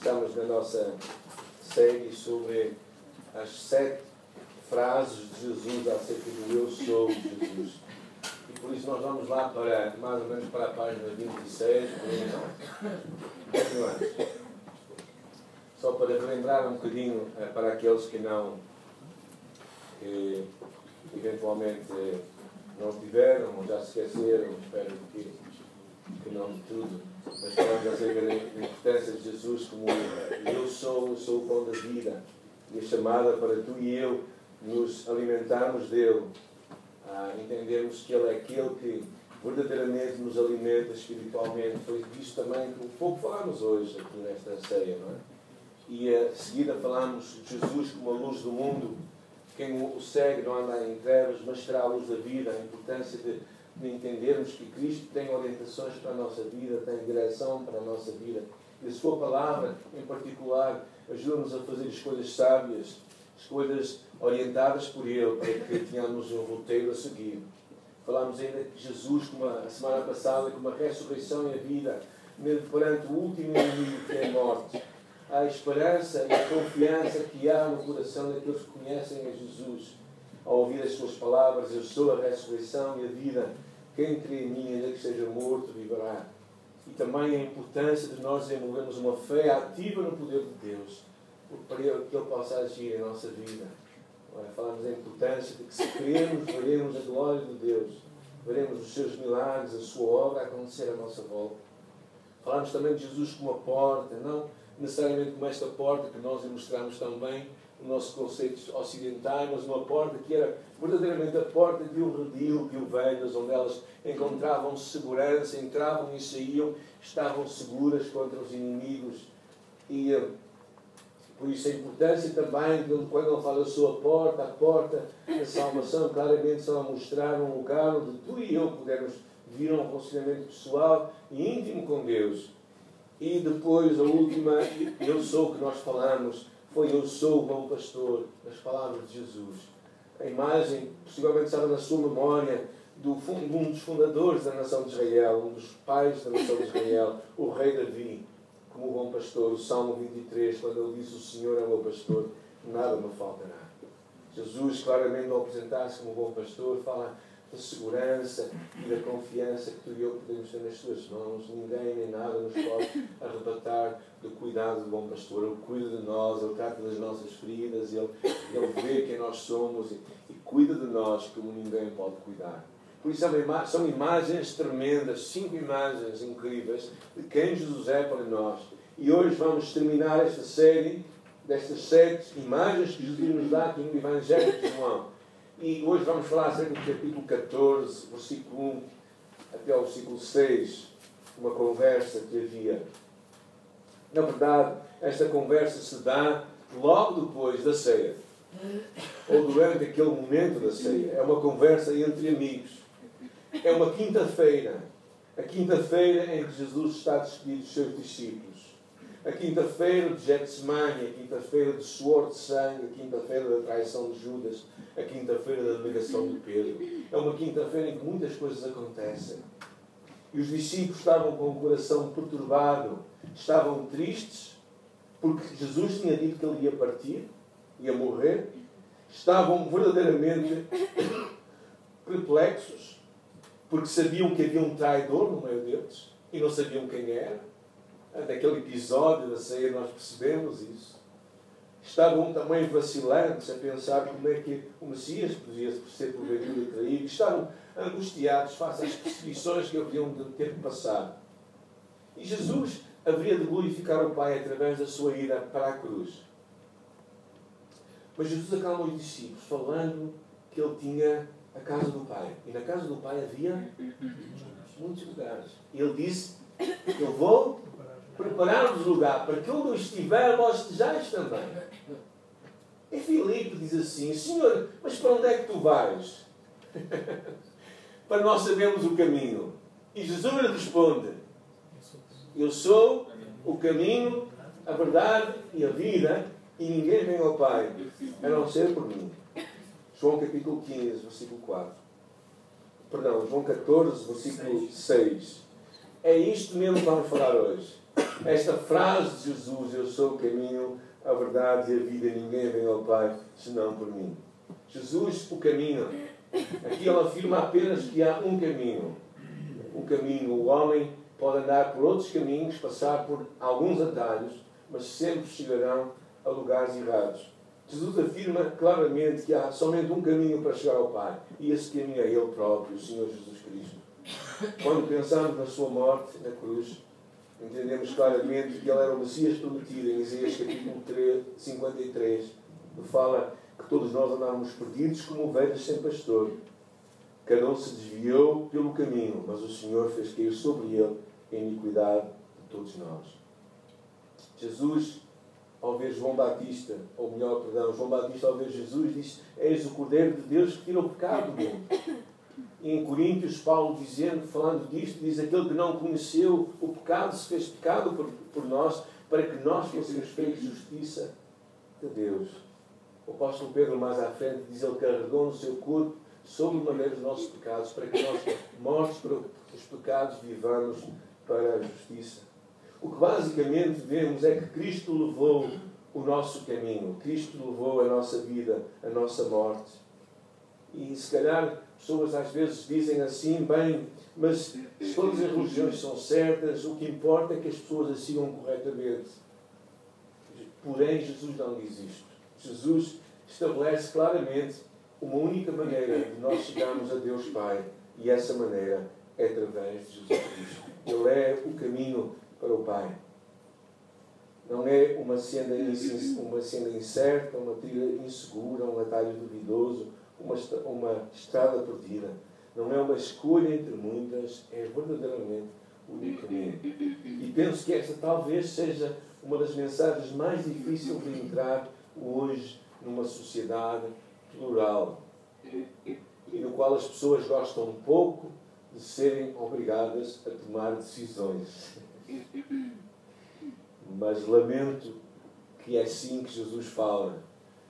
Estamos na nossa série sobre as sete frases de Jesus acerca do Eu sou Jesus. E por isso nós vamos lá para, mais ou menos para a página 26, Continuamos. Só para relembrar um bocadinho eh, para aqueles que não, que eventualmente não tiveram ou já se esqueceram, espero que, que não de tudo, mas falamos acerca da importância de Jesus como eu sou, eu sou o pão da vida e a chamada para tu e eu nos alimentarmos dele, a entendermos que ele é aquele que verdadeiramente nos alimenta espiritualmente. Foi disso também que um pouco falamos hoje aqui nesta ceia, não é? E a seguida falamos de Jesus como a luz do mundo. Quem o segue não anda em trevas, mas será a luz da vida. A importância de, de entendermos que Cristo tem orientações para a nossa vida, tem direção para a nossa vida. E a Sua palavra, em particular, ajuda-nos a fazer escolhas sábias, escolhas orientadas por Ele, para que tenhamos um roteiro a seguir. Falámos ainda de Jesus, como a semana passada, como a ressurreição e a vida, perante o último inimigo que é a morte. A esperança e a confiança que há no coração daqueles que conhecem a Jesus. Ao ouvir as suas palavras, eu sou a ressurreição e a vida. Quem crê em mim, ainda que esteja morto, viverá. E também a importância de nós desenvolvermos uma fé ativa no poder de Deus, para que Ele possa agir em nossa vida. Falamos da importância de que se cremos, veremos a glória de Deus, veremos os seus milagres, a sua obra acontecer à nossa volta. Falamos também de Jesus como a porta, não necessariamente como esta porta que nós ilustramos também o nosso conceito ocidental, mas uma porta que era verdadeiramente a porta de um redil de ovelhas, onde elas encontravam segurança, entravam e saíam, estavam seguras contra os inimigos. E por isso a importância também, de quando ele fala da sua porta, a porta da salvação, claramente só a mostrar um lugar onde tu e eu podemos vir a um relacionamento pessoal e íntimo com Deus. E depois a última, eu sou que nós falamos, foi eu sou o bom pastor, as palavras de Jesus. A imagem, possivelmente estava na sua memória, do, um dos fundadores da nação de Israel, um dos pais da nação de Israel, o rei Davi como o bom pastor, o Salmo 23, quando ele diz: O Senhor é o meu pastor, nada me faltará. Jesus, claramente, ao apresentar-se como bom pastor, fala da segurança e da confiança que tu e eu podemos ter nas tuas mãos. Ninguém nem nada nos pode arrebatar do cuidado do bom pastor. Ele cuida de nós, ele trata das nossas feridas, ele, ele vê quem nós somos e, e cuida de nós como ninguém pode cuidar. Por isso são imagens tremendas, cinco imagens incríveis de quem Jesus é para nós. E hoje vamos terminar esta série destas sete imagens que Jesus nos dá aqui no Evangelho de João. E hoje vamos falar acerca do capítulo 14, versículo 1 até ao versículo 6, uma conversa que havia. Na verdade, esta conversa se dá logo depois da ceia, ou durante aquele momento da ceia. É uma conversa entre amigos é uma quinta-feira. A quinta-feira em que Jesus está a despedir dos seus discípulos. A quinta-feira de Getsemane, a quinta-feira de suor de sangue, a quinta-feira da traição de Judas, a quinta-feira da negação de Pedro. É uma quinta-feira em que muitas coisas acontecem. E os discípulos estavam com o coração perturbado, estavam tristes, porque Jesus tinha dito que ele ia partir, ia morrer. Estavam verdadeiramente perplexos, porque sabiam que havia um traidor no meio deles e não sabiam quem era. Naquele episódio da ceia nós percebemos isso. Estavam também vacilantes a pensar como é que o Messias podia ser porventura traído. Estavam angustiados face às perseguições que haveriam de ter passar. E Jesus haveria de glorificar o Pai através da sua ida para a cruz. Mas Jesus acalma os discípulos, falando que ele tinha a casa do Pai. E na casa do Pai havia muitos lugares. E ele disse: Eu vou preparar-vos lugar para que onde eu estiver, vós estejais também. E Filipe diz assim: Senhor, mas para onde é que tu vais? para nós sabermos o caminho. E Jesus lhe responde: Eu sou o caminho, a verdade e a vida, e ninguém vem ao Pai a não ser por mim. João capítulo 15, versículo 4. Perdão, João 14, versículo 6. É isto mesmo que vamos falar hoje. esta frase de Jesus: Eu sou o caminho, a verdade e a vida, ninguém vem ao Pai senão por mim. Jesus, o caminho. Aqui ele afirma apenas que há um caminho. Um caminho. O homem pode andar por outros caminhos, passar por alguns atalhos, mas sempre chegarão a lugares errados. Jesus afirma claramente que há somente um caminho para chegar ao Pai, e esse caminho é Ele próprio, o Senhor Jesus Cristo. Quando pensamos na Sua morte na cruz, entendemos claramente que Ele era o Messias prometido em Isaías capítulo 3, 53, que fala que todos nós andávamos perdidos como ovelhas sem pastor. Cada um se desviou pelo caminho, mas o Senhor fez cair sobre ele a iniquidade de todos nós. Jesus ao ver João Batista, ou melhor, perdão, João Batista ao ver Jesus diz, és o Cordeiro de Deus que tira o pecado do mundo. E em Coríntios, Paulo dizendo, falando disto, diz, aquele que não conheceu o pecado se fez pecado por, por nós, para que nós fôssemos feitos justiça de Deus. O apóstolo Pedro, mais à frente, diz, ele carregou no seu corpo sobre maneira os nossos pecados, para que nós, mortos para os pecados, vivamos para a justiça. O que basicamente vemos é que Cristo levou o nosso caminho, Cristo levou a nossa vida, a nossa morte. E se calhar pessoas às vezes dizem assim, bem, mas todas as religiões são certas, o que importa é que as pessoas as sigam corretamente. Porém, Jesus não diz isto. Jesus estabelece claramente uma única maneira de nós chegarmos a Deus Pai, e essa maneira é através de Jesus Cristo. O caminho para o Pai. Não é uma senda, uma senda incerta, uma trilha insegura, um atalho duvidoso, uma, uma estrada perdida. Não é uma escolha entre muitas, é verdadeiramente o único caminho. E penso que esta talvez seja uma das mensagens mais difíceis de entrar hoje numa sociedade plural e no qual as pessoas gostam pouco de serem obrigadas a tomar decisões. Mas lamento que é assim que Jesus fala.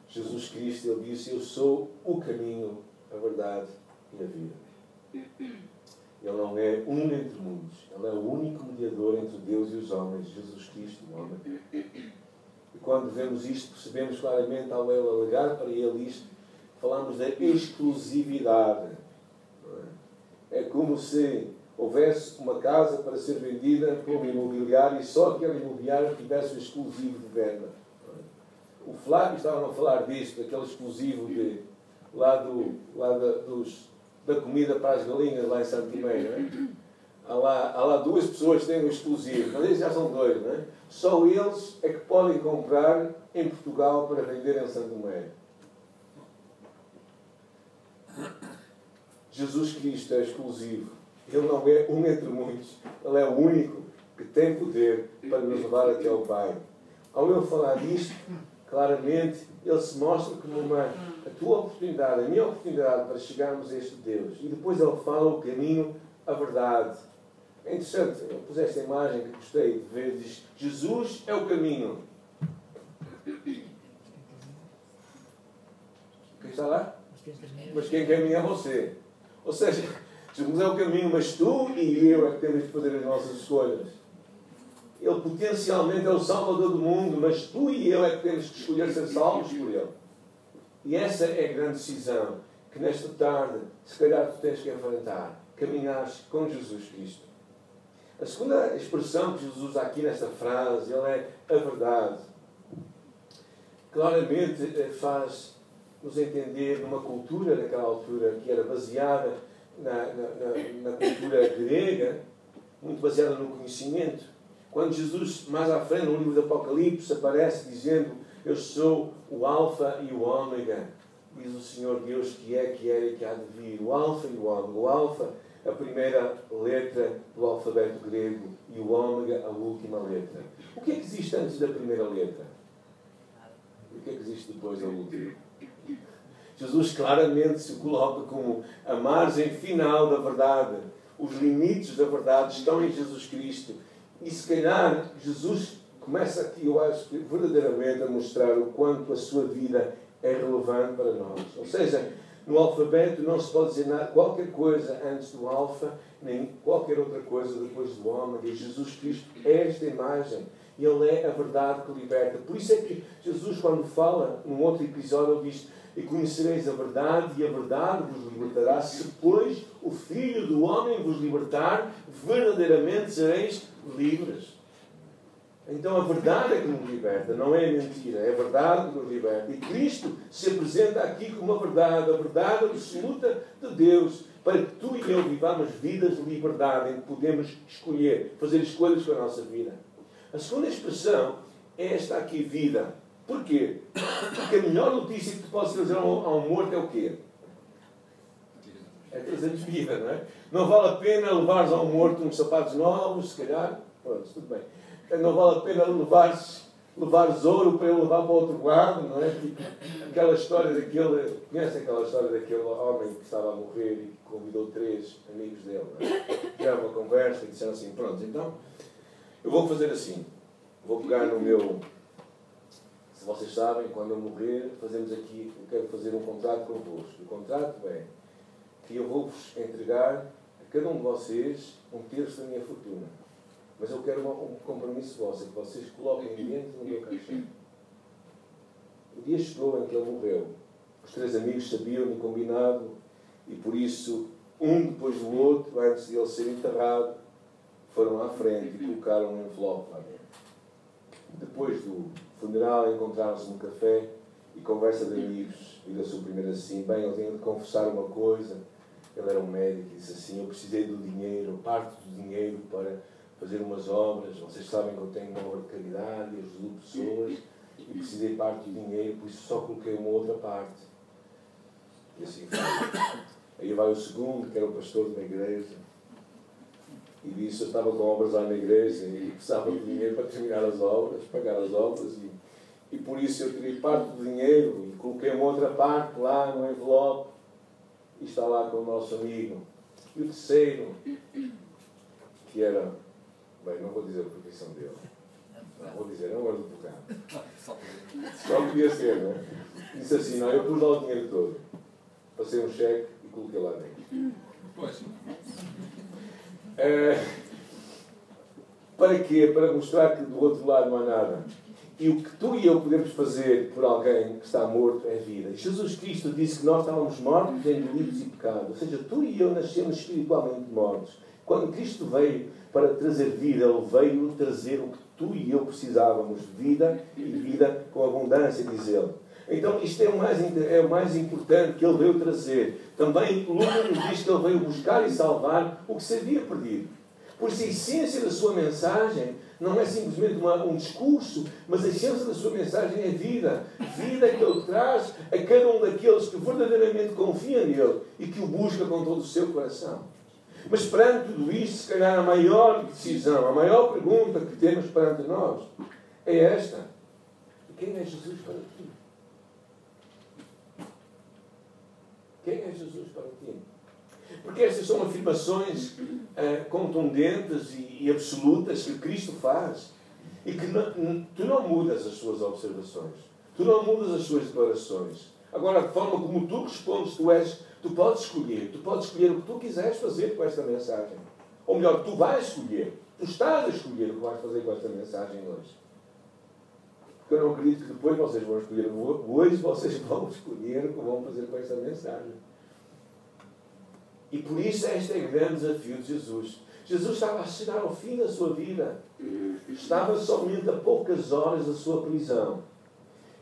Jesus Cristo, ele disse: Eu sou o caminho, a verdade e a vida. Ele não é um entre muitos, ele é o único mediador entre Deus e os homens, Jesus Cristo, o homem. E quando vemos isto, percebemos claramente, ao ele alegar para ele isto, falamos da exclusividade. Como se houvesse uma casa para ser vendida um imobiliário e só aquele imobiliário tivesse o exclusivo de venda. O Flávio estava a falar disto, daquele exclusivo de, lá, do, lá da, dos, da comida para as galinhas lá em Santo não é? Há lá, há lá duas pessoas que têm o exclusivo, mas eles já são dois, é? Só eles é que podem comprar em Portugal para vender em Santo Tomé. Jesus Cristo é exclusivo. Ele não é um entre muitos. Ele é o único que tem poder para nos levar até ao Pai. Ao ele falar disto, claramente, ele se mostra como uma, a tua oportunidade, a minha oportunidade para chegarmos a este Deus. E depois ele fala o caminho, a verdade. É interessante, eu pus esta imagem que gostei de ver, diz, Jesus é o caminho. Quem está lá? Mas quem caminha é você. Ou seja, Jesus é o caminho, mas tu e eu é que temos de fazer as nossas escolhas. Ele potencialmente é o Salvador do mundo, mas tu e eu é que temos que escolher ser salvos por Ele. E essa é a grande decisão que nesta tarde, se calhar, tu tens que enfrentar. Caminhares com Jesus Cristo. A segunda expressão que Jesus usa aqui nesta frase, ele é a verdade. Claramente eh, faz nos entender numa cultura daquela altura que era baseada na, na, na, cultura grega, muito baseada no conhecimento. Quando Jesus, mais à frente, no livro do Apocalipse, aparece dizendo: Eu sou o Alfa e o Ômega, diz o Senhor Deus que é, que era e que há de vir. O Alfa e o Ômega. O Alfa, a primeira letra do alfabeto grego, e o Ômega, a última letra. O que é que existe antes da primeira letra? O que é que existe depois da última? Jesus claramente se coloca como a margem final da verdade. Os limites da verdade estão em Jesus Cristo. E se calhar Jesus começa aqui, eu acho, verdadeiramente a mostrar o quanto a sua vida é relevante para nós. Ou seja, No alfabeto não se pode dizer nada, qualquer coisa antes do alfa, nem qualquer outra coisa depois do ômega. Jesus Cristo é esta imagem. Ele é a verdade que liberta. Por isso é que Jesus, quando fala, num outro episódio, ele diz: E conhecereis a verdade, e a verdade vos libertará. Se, pois, o Filho do Homem vos libertar, verdadeiramente sereis livres. Então a verdade é que nos liberta, não é mentira, é a verdade que nos liberta. E Cristo se apresenta aqui como a verdade, a verdade absoluta de Deus, para que tu e eu vivamos vidas de liberdade, em que podemos escolher, fazer escolhas com a nossa vida. A segunda expressão é esta aqui, vida. Porquê? Porque a melhor notícia que tu podes trazer a um morto é o quê? É trazer-lhes vida, não é? Não vale a pena levares a um morto uns sapatos novos, se calhar. Pronto, tudo bem não vale a pena levares, levares ouro para ele levar para outro lado, não é? Tipo, aquela história daquele. Conhece aquela história daquele homem que estava a morrer e convidou três amigos dele, não é? Uma conversa e disseram assim: pronto, então eu vou fazer assim, vou pegar no meu. Se vocês sabem, quando eu morrer, fazemos aqui, eu quero fazer um contrato convosco. O contrato é que eu vou-vos entregar a cada um de vocês um terço da minha fortuna. Mas eu quero um compromisso vosso, é que vocês coloquem dentro do meu caixão. O dia chegou em que ele morreu. Os três amigos sabiam do combinado e por isso, um depois do outro, antes de ele ser enterrado, foram à frente e colocaram um envelope lá dentro. Depois do funeral, encontraram-se no café e conversa de amigos. E da sua primeira assim: bem, ele tinha de confessar uma coisa. Ele era um médico e disse assim: Eu precisei do dinheiro, parte do dinheiro para fazer umas obras. Vocês sabem que eu tenho uma obra de caridade e ajudo pessoas e precisei parte do dinheiro, por isso só coloquei uma outra parte. E assim foi. Aí vai o segundo, que era o pastor de uma igreja, e disse: Eu estava com obras lá na igreja e precisava de dinheiro para terminar as obras, pagar as obras, e, e por isso eu tirei parte do dinheiro e coloquei uma outra parte lá no envelope e está lá com o nosso amigo. E o terceiro, que era Bem, não vou dizer a profissão dele. Não vou dizer, não é um advogado. Só podia ser, não é? Disse assim, não, eu pus lá o dinheiro todo. Passei um cheque e coloquei lá dentro. Pois. É, para quê? Para mostrar que do outro lado não há nada. E o que tu e eu podemos fazer por alguém que está morto é vida. Jesus Cristo disse que nós estávamos mortos em delitos e pecados. Ou seja, tu e eu nascemos espiritualmente mortos. Quando Cristo veio para trazer vida, Ele veio trazer o que tu e eu precisávamos, vida e vida com abundância, diz Ele. Então, isto é o, mais, é o mais importante que Ele veio trazer. Também, Lucas nos diz que Ele veio buscar e salvar o que se havia perdido. Por isso, a essência da sua mensagem não é simplesmente uma, um discurso, mas a essência da sua mensagem é vida. Vida que Ele traz a cada um daqueles que verdadeiramente confia nele e que o busca com todo o seu coração. Mas perante tudo isto, se calhar a maior decisão, a maior pergunta que temos perante nós é esta: quem é Jesus para ti? Quem é Jesus para ti? Porque estas são afirmações uh, contundentes e, e, absolutas que Cristo faz e que não, tu não mudas as suas observações, tu não mudas as suas declarações. Agora, a forma como tu respondes, tu és Tu podes escolher, tu podes escolher o que tu quiseres fazer com esta mensagem. Ou melhor, tu vais escolher, tu estás a escolher o que vais fazer com esta mensagem hoje. Eu não acredito que depois vocês vão escolher. Hoje vocês vão escolher o que vão fazer com esta mensagem. E por isso este é o grande desafio de Jesus. Jesus estava a chegar ao fim da sua vida. Estava somente a poucas horas da sua prisão.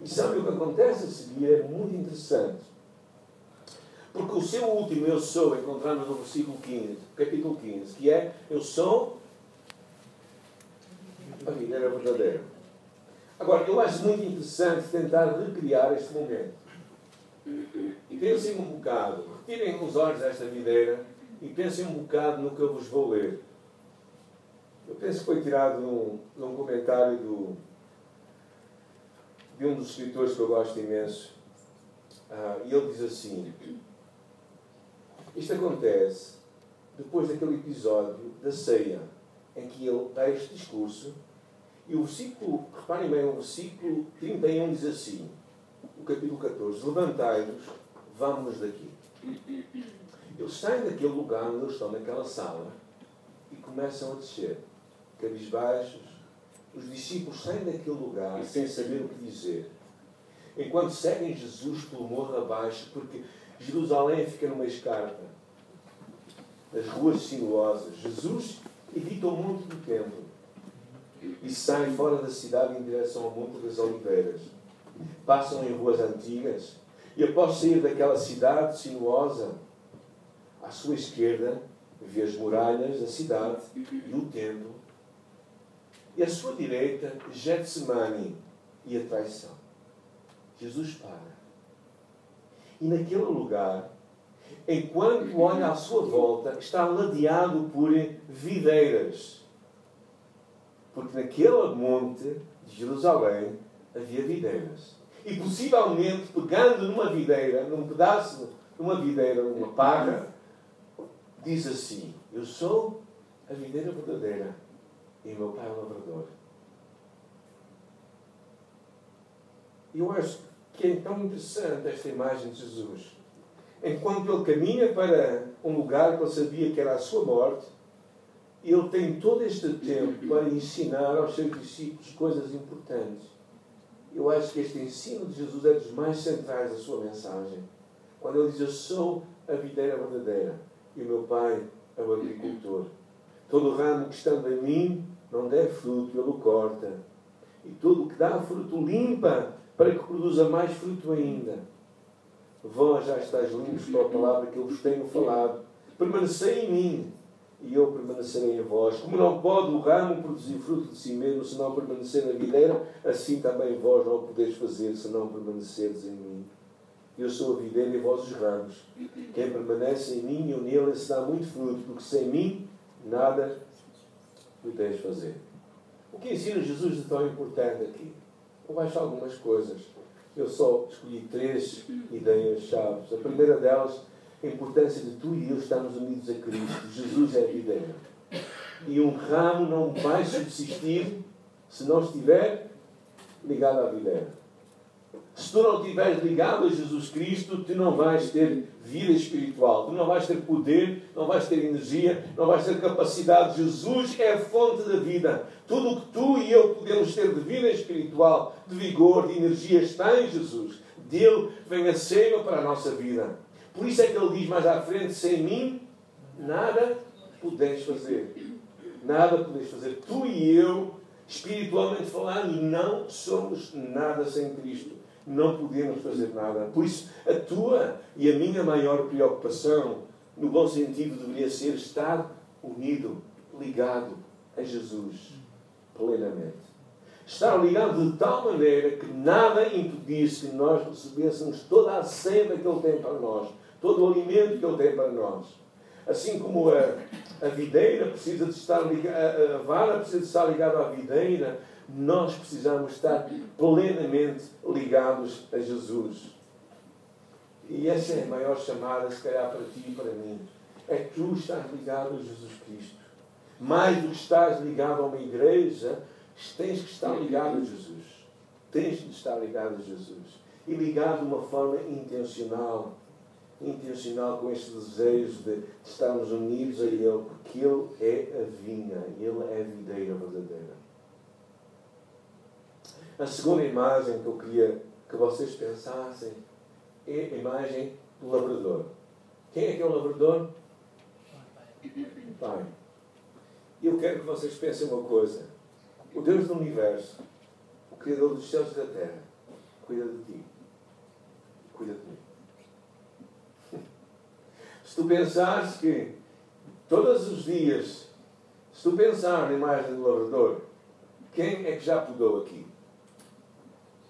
E sabe o que acontece a seguir? É muito interessante. Porque o seu último eu sou encontramos no versículo 15, capítulo 15, que é eu sou a videira verdadeira. Agora, eu acho muito interessante tentar recriar este momento. E pensem um bocado, retirem os olhos desta videira e pensem um bocado no que eu vos vou ler. Eu penso que foi tirado num, num comentário do, de um dos escritores que eu gosto imenso. Ah, e ele diz assim: isto acontece depois daquele episódio da ceia, em que ele dá este discurso, e o versículo, reparem bem, o versículo 31 diz assim, o capítulo 14: Levantai-vos, vamos daqui. Eles saem daquele lugar onde eles estão, naquela sala, e começam a descer, cabisbaixos. Os discípulos saem daquele lugar sem saber o que dizer. Enquanto seguem Jesus pelo morro abaixo, porque Jerusalém fica numa escarpa, nas ruas sinuosas. Jesus evita o monte do templo e saem fora da cidade em direção ao Monte das Oliveiras. Passam em ruas antigas e, após sair daquela cidade sinuosa, à sua esquerda, vê as muralhas da cidade e o templo. E à sua direita, Getsemane e a traição. Jesus para. E naquele lugar, enquanto olha à sua volta, está ladeado por videiras. Porque naquele monte de Jerusalém havia videiras. E possivelmente, pegando numa videira, num pedaço, numa videira, numa parra, diz assim: Eu sou a videira verdadeira e meu pai é o lavrador. Eu acho que é tão interessante esta imagem de Jesus. Enquanto ele caminha para um lugar que ele sabia que era a sua morte, ele tem todo este tempo para ensinar aos seus discípulos coisas importantes. Eu acho que este ensino de Jesus é dos mais centrais da sua mensagem. Quando ele diz: Eu sou a videira verdadeira e o meu pai é o agricultor. Todo ramo que estando em mim não der fruto, ele o corta. E todo o que dá fruto limpa para que produza mais fruto ainda. Vós já estáis limpos pela palavra que eu vos tenho falado. Permanecei em mim e eu permanecerei em vós. Como não pode o ramo produzir fruto de si mesmo se não permanecer na videira, assim também vós não o podeis fazer se não permanecerdes em mim. Eu sou a videira e vós os ramos. Quem permanece em mim e eu nele, esse dá muito fruto, porque sem mim nada podeis fazer. O que ensina Jesus de tão importante aqui? Eu acho algumas coisas. Eu só escolhi três ideias-chave. A primeira delas, a importância de tu e eu estarmos unidos a Cristo. Jesus é a videira. E um ramo não vai subsistir se não estiver ligado à videira. Se tu não estiveres ligado a Jesus Cristo, tu não vais ter vida espiritual, tu não vais ter poder, não vais ter energia, não vais ter capacidade. Jesus é a fonte da vida. Tudo o que tu e eu podemos ter de vida espiritual, de vigor, de energia, está em Jesus. Dele vem a seiva para a nossa vida. Por isso é que ele diz mais à frente: sem mim, nada podes fazer. Nada podes fazer. Tu e eu, espiritualmente falando, não somos nada sem Cristo não podemos fazer nada. Por isso, a tua e a minha maior preocupação, no bom sentido, deveria ser estar unido, ligado a Jesus plenamente. Estar ligado de tal maneira que nada impedisse que nós recebêssemos toda a senda que Ele tem para nós, todo o alimento que Ele tem para nós. Assim como a, a videira precisa de estar ligada, a vara precisa de estar ligada à videira, nós precisamos estar plenamente ligados a Jesus. E essa é a maior chamada, se calhar, para ti e para mim. É tu estás ligado a Jesus Cristo. Mais do que estás ligado a uma igreja, tens que estar ligado a Jesus. Tens de estar ligado a Jesus. E ligado de uma forma intencional. Intencional com este desejo de estarmos unidos a Ele, porque Ele é a vinha, Ele é a videira verdadeira. A segunda imagem que eu queria que vocês pensassem é a imagem do labrador. Quem é que é o labrador? Pai. Eu quero que vocês pensem uma coisa. O Deus do universo, o Criador dos céus e da terra, cuida de ti. Cuida de mim. Se tu pensares que todos os dias, se tu pensar na imagem do labrador, quem é que já podou aqui?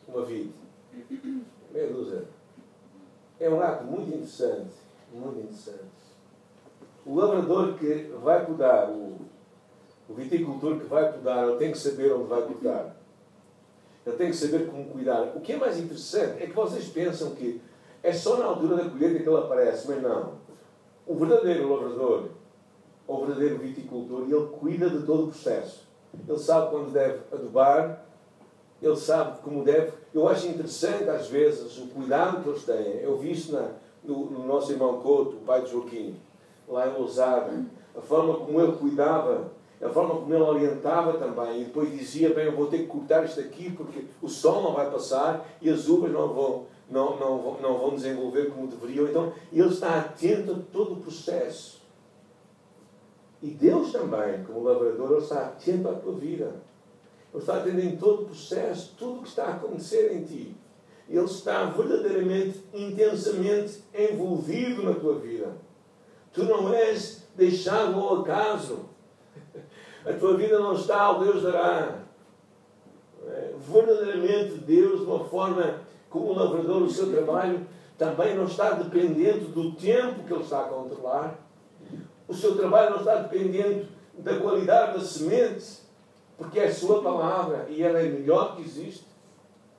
uma vide. Meia dúzia. É um ato muito interessante. Muito interessante. O lavrador que vai podar, o, o viticultor que vai podar, ele tem que saber onde vai podar. Ele tem que saber como cuidar. O que é mais interessante é que vocês pensam que é só na altura da colheita que ele aparece, mas não. O verdadeiro lavrador, ou o verdadeiro viticultor, ele cuida de todo o processo. Ele sabe quando deve adubar, ele sabe como deve. Eu acho interessante, às vezes, o cuidado que eles têm. Eu vi isso na, no, no nosso irmão Couto, o pai de Joaquim, lá em Lousada, a forma como ele cuidava, a forma como ele orientava também, e depois dizia, bem, eu vou ter que cortar isto aqui porque o sol não vai passar e as uvas não vão, não, não, não vão desenvolver como deveriam. Então, ele está atento a todo o processo. E Deus também, como lavrador, ele está atento à tua vida. Ele está atento em todo o processo, tudo o que está a acontecer em ti. Ele está verdadeiramente, intensamente envolvido na tua vida. Tu não és deixado ao acaso. A tua vida não está ao Deus dará. É? Verdadeiramente, Deus, de uma forma como o lavrador, o seu trabalho também não está dependente do tempo que ele está a controlar. O seu trabalho não está dependente da qualidade da semente, porque é a sua palavra e ela é melhor que existe.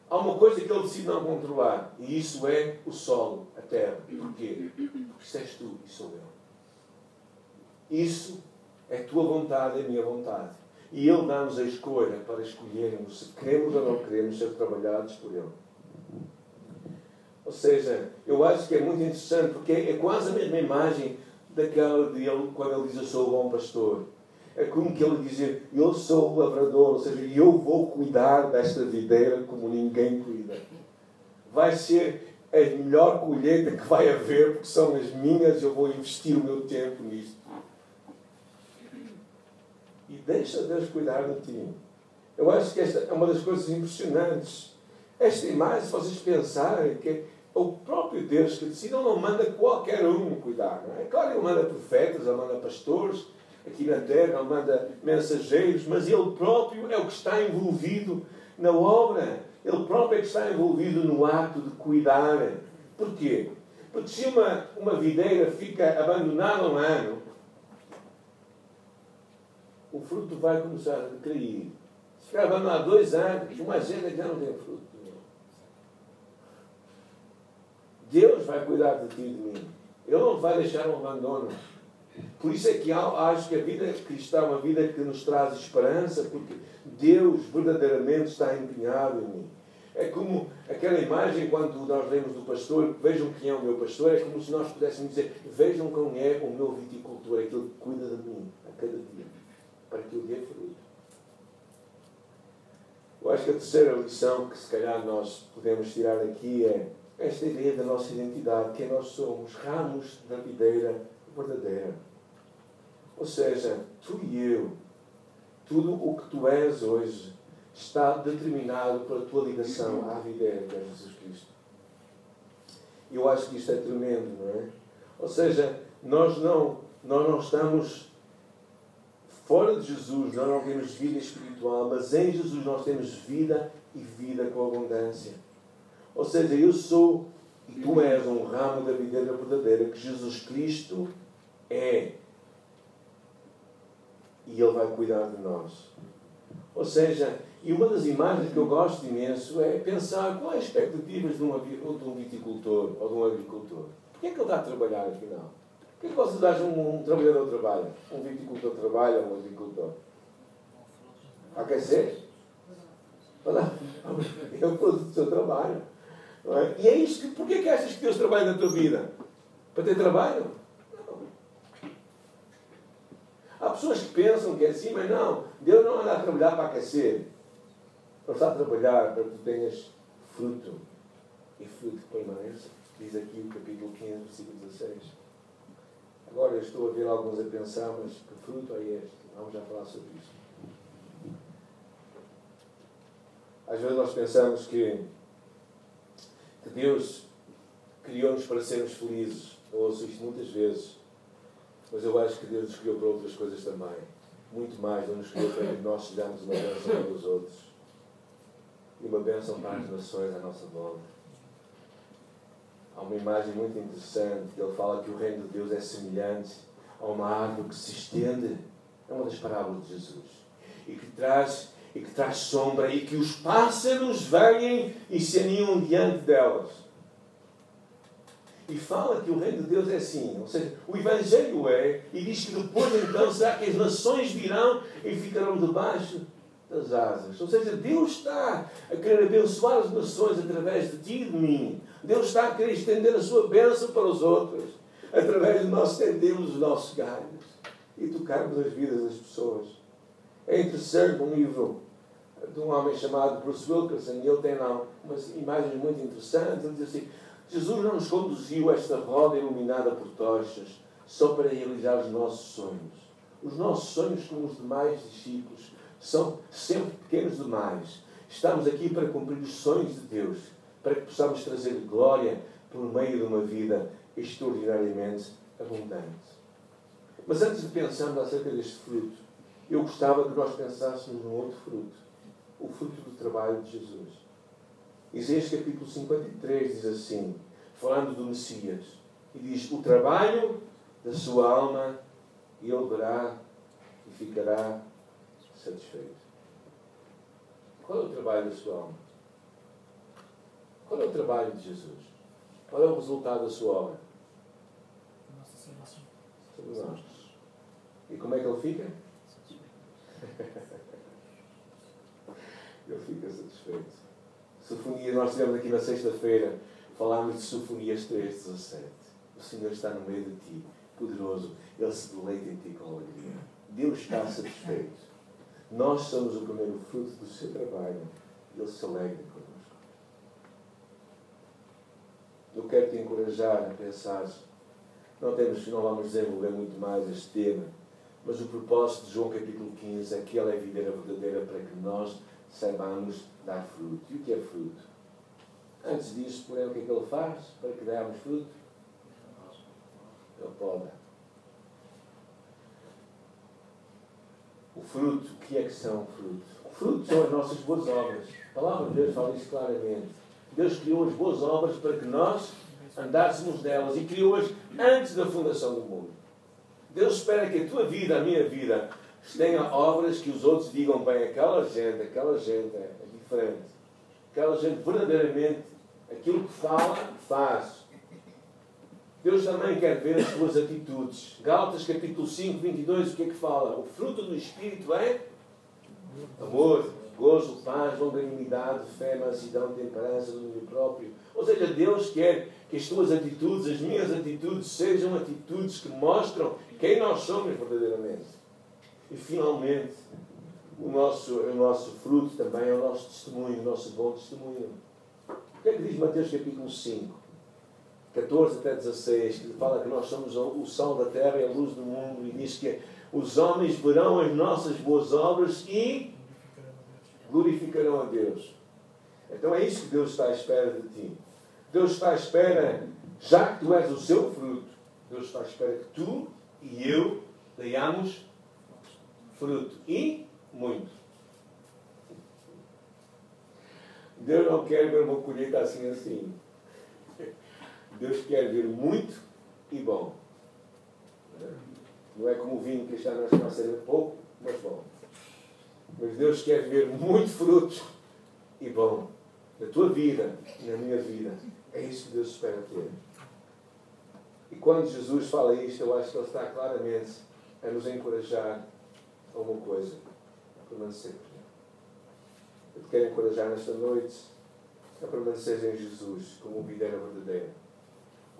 Há uma coisa que ele decide não controlar, e isso é o solo, a terra. Porquê? Porque isso és tu e sou eu. Isso é tua vontade, é minha vontade. E Ele dá-nos a escolha para escolhermos se queremos ou não queremos ser trabalhados por Ele. Ou seja, eu acho que é muito interessante, porque é quase a mesma imagem daquela de ele, quando ele diz eu sou o bom pastor. É como que ele dizer, eu sou o lavrador, ou seja, eu vou cuidar desta videira como ninguém cuida. Vai ser a melhor colheita que vai haver, porque são as minhas, eu vou investir o meu tempo nisto. E deixa Deus cuidar de ti. Eu acho que esta é uma das coisas impressionantes. Esta imagem, se vocês pensarem que o próprio Deus que decide, ele não manda qualquer um cuidar. Não é? Claro, ele manda profetas, ele manda pastores, aqui na terra, ele manda mensageiros, mas ele próprio é o que está envolvido na obra. Ele próprio é que está envolvido no ato de cuidar. Porquê? Porque se uma, uma videira fica abandonada um ano, o fruto vai começar a cair. Se ficar abandonado dois anos, uma agenda já não tem fruto. Deus vai cuidar de ti e de mim. Ele não vai deixar um abandono. Por isso é que acho que a vida cristã é uma vida que nos traz esperança, porque Deus verdadeiramente está empenhado em mim. É como aquela imagem quando nós lemos do pastor, vejam quem é o meu pastor, é como se nós pudéssemos dizer, vejam quem é o meu viticultor, aquele que cuida de mim a cada dia, para que eu dê fruto. Eu acho que a terceira lição que se calhar nós podemos tirar aqui é esta ideia da nossa identidade, quem nós somos, ramos da videira verdadeira. Ou seja, tu e eu, tudo o que tu és hoje, está determinado pela tua ligação à videira que é Jesus Cristo. Eu acho que isto é tremendo, não é? Ou seja, nós não, nós não estamos fora de Jesus, nós não temos vida espiritual, mas em Jesus nós temos vida e vida com abundância. Ou seja, eu sou e tu és um ramo da videira verdadeira que Jesus Cristo é. E Ele vai cuidar de nós. Ou seja, e uma das imagens que eu gosto imenso é pensar quais as expectativas de um, de um viticultor ou de um agricultor. Porquê é que ele está a trabalhar afinal? Porquê é que você dá um, um trabalhador trabalha? Um viticultor trabalha, um agricultor? Aquecer? É o produto do seu trabalho. É? E é isso que. Porquê que achas que Deus trabalha na tua vida? Para ter trabalho? Não. Há pessoas que pensam que é assim, mas não. Deus não anda a trabalhar para aquecer. Ele está a trabalhar para que tu tenhas fruto. E fruto que permanece. Diz aqui o capítulo 15, versículo 16. Agora eu estou a ver alguns a pensar, mas que fruto é este? Vamos já falar sobre isso. Às vezes nós pensamos que que Deus criou-nos para sermos felizes. Eu ouço isto muitas vezes. Mas eu acho que Deus nos criou para outras coisas também. Muito mais, não nos criou para que nós sejamos uma bênção para os outros. E uma bênção para as nações à nossa volta. Há uma imagem muito interessante que ele fala que o reino de Deus é semelhante a uma árvore que se estende. É uma das parábolas de Jesus. E que traz e que traz sombra e que os pássaros vêm e se aninham diante delas. E fala que o reino de Deus é assim, ou seja, o Evangelho é, e diz que depois então será que as nações virão e ficarão debaixo das asas. Ou seja, Deus está a querer abençoar as nações através de ti e de mim. Deus está a querer estender a sua bênção para os outros, através de nós estendermos os nossos galhos e tocarmos as vidas das pessoas. É interessante um livro de um homem chamado Bruce Wilkerson, e ele tem lá umas imagens muito interessantes. Ele diz assim: Jesus não nos conduziu a esta roda iluminada por tochas só para realizar os nossos sonhos. Os nossos sonhos, como os demais discípulos, são sempre pequenos demais. Estamos aqui para cumprir os sonhos de Deus, para que possamos trazer glória por meio de uma vida extraordinariamente abundante. Mas antes de pensarmos acerca deste fruto, eu gostava que nós pensássemos num outro fruto, o fruto do trabalho de Jesus. Isaías capítulo 53 diz assim, falando do Messias, e diz: O trabalho da sua alma ele verá e ficará satisfeito. Qual é o trabalho da sua alma? Qual é o trabalho de Jesus? Qual é o resultado da sua obra? Nossa. Sobre nós. E como é que ele fica? Ele fica satisfeito. Sinfonia, nós tivemos aqui na sexta-feira, falámos de Sinfonias 3,17. O Senhor está no meio de ti, poderoso. Ele se deleita em ti com alegria. Deus está satisfeito. Nós somos o primeiro fruto do seu trabalho. Ele se alegra connosco. Eu quero te encorajar a pensar. Não, temos, não vamos desenvolver muito mais este tema, mas o propósito de João capítulo 15 é que ele é a videira verdadeira para que nós saibamos dar fruto. E o que é fruto? Antes disso, porém, o que é que ele faz para que demos fruto? Ele poda. O fruto, o que é que são frutos? O fruto são as nossas boas obras. A palavra de Deus fala isso claramente. Deus criou as boas obras para que nós andássemos nelas e criou-as antes da fundação do mundo. Deus espera que a tua vida, a minha vida, tenha obras que os outros digam bem, aquela gente, aquela gente é diferente. Aquela gente verdadeiramente, aquilo que fala, faz. Deus também quer ver as tuas atitudes. Gálatas capítulo 5, 22, o que é que fala? O fruto do Espírito é amor, gozo, paz, longanimidade, fé, mansidão, temperança, domínio próprio. Ou seja, Deus quer que as tuas atitudes, as minhas atitudes, sejam atitudes que mostram quem nós somos verdadeiramente. E finalmente, o nosso, o nosso fruto também é o nosso testemunho, o nosso bom testemunho. O que é que diz Mateus capítulo 5? 14 até 16, que fala que nós somos o sal da terra e a luz do mundo, e diz que os homens verão as nossas boas obras e glorificarão a Deus. Então é isso que Deus está à espera de ti. Deus está à espera, já que tu és o seu fruto, Deus está à espera que tu e eu tenhamos fruto. E muito. Deus não quer ver uma colheita assim assim. Deus quer ver muito e bom. Não é como o vinho que está nós a ser pouco, mas bom. Mas Deus quer ver muito fruto e bom. Na tua vida, na minha vida. É isso que Deus espera ter. E quando Jesus fala isto, eu acho que Ele está claramente a nos encorajar a uma coisa: a permanecer. Eu te quero encorajar nesta noite a permanecer em Jesus como videira verdadeira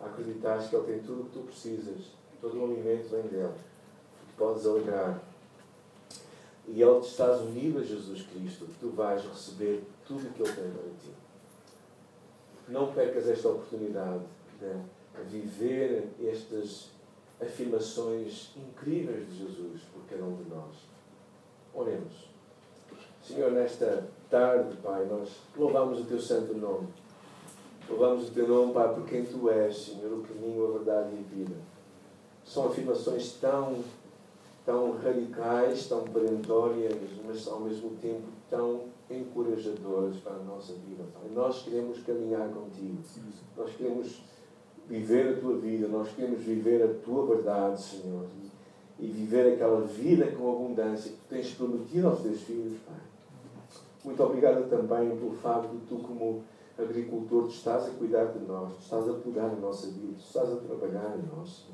a acreditar que Ele tem tudo o que tu precisas, todo o alimento vem dele, tu podes alegrar. E Ele te estás unido a Jesus Cristo, tu vais receber tudo o que Ele tem para ti. Não percas esta oportunidade de viver estas afirmações incríveis de Jesus por cada um de nós. Oremos. Senhor, nesta tarde, Pai, nós louvamos o Teu santo nome. Louvamos o teu nome, Pai, por quem tu és, Senhor, o caminho, a verdade e a vida. São afirmações tão, tão radicais, tão perentórias, mas ao mesmo tempo tão encorajadoras para a nossa vida, Pai. Nós queremos caminhar contigo. Nós queremos viver a tua vida, nós queremos viver a tua verdade, Senhor. E, e viver aquela vida com abundância que tu tens prometido aos teus filhos, Pai. Muito obrigado também pelo facto de tu, como agricultor, tu estás a cuidar de nós, tu estás a cuidar da nossa vida, tu estás a trabalhar em nós.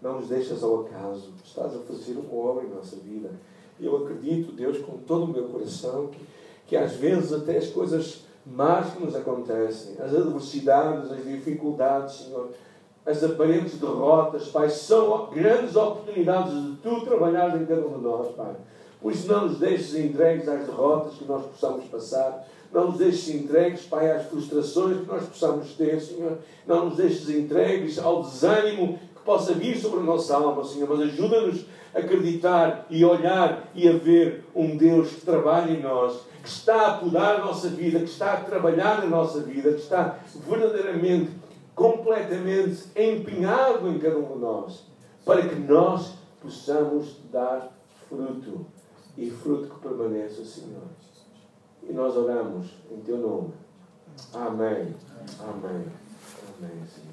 Não nos deixas ao acaso, tu estás a fazer uma obra em nossa vida. Eu acredito, Deus, com todo o meu coração, que, que às vezes até as coisas más que nos acontecem, as adversidades, as dificuldades, Senhor, as aparentes derrotas, Pai, são grandes oportunidades de Tu trabalhar em cada um de nós, Pai. Por isso não nos deixes entregues às derrotas que nós possamos passar, não nos deixes entregues, Pai, às frustrações que nós possamos ter, Senhor. Não nos deixes entregues ao desânimo que possa vir sobre a nossa alma, Senhor. Mas ajuda-nos a acreditar e olhar e a ver um Deus que trabalha em nós, que está a podar a nossa vida, que está a trabalhar na nossa vida, que está verdadeiramente, completamente empenhado em cada um de nós, para que nós possamos dar fruto e fruto que permaneça, Senhor. E nós oramos em Teu nome. Amém. Amém. Amém, Senhor.